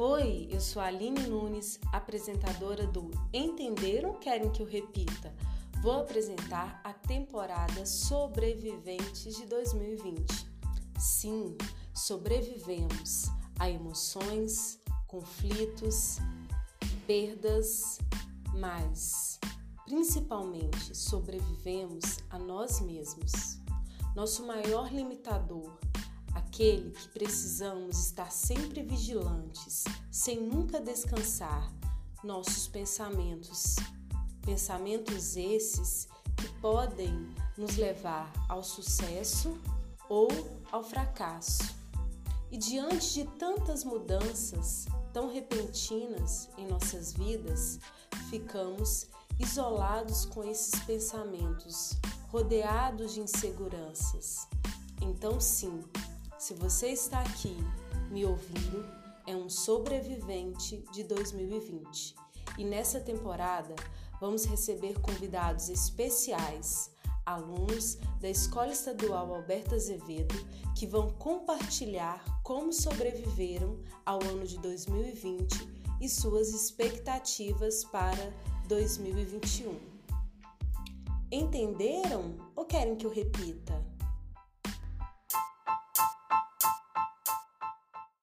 Oi, eu sou a Aline Nunes, apresentadora do Entenderam? Querem que eu repita? Vou apresentar a temporada Sobreviventes de 2020. Sim, sobrevivemos a emoções, conflitos, perdas, mas principalmente sobrevivemos a nós mesmos. Nosso maior limitador aquele que precisamos estar sempre vigilantes, sem nunca descansar nossos pensamentos. Pensamentos esses que podem nos levar ao sucesso ou ao fracasso. E diante de tantas mudanças tão repentinas em nossas vidas, ficamos isolados com esses pensamentos, rodeados de inseguranças. Então, sim, se você está aqui me ouvindo, é um sobrevivente de 2020. E nessa temporada vamos receber convidados especiais, alunos da Escola Estadual Alberto Azevedo, que vão compartilhar como sobreviveram ao ano de 2020 e suas expectativas para 2021. Entenderam ou querem que eu repita?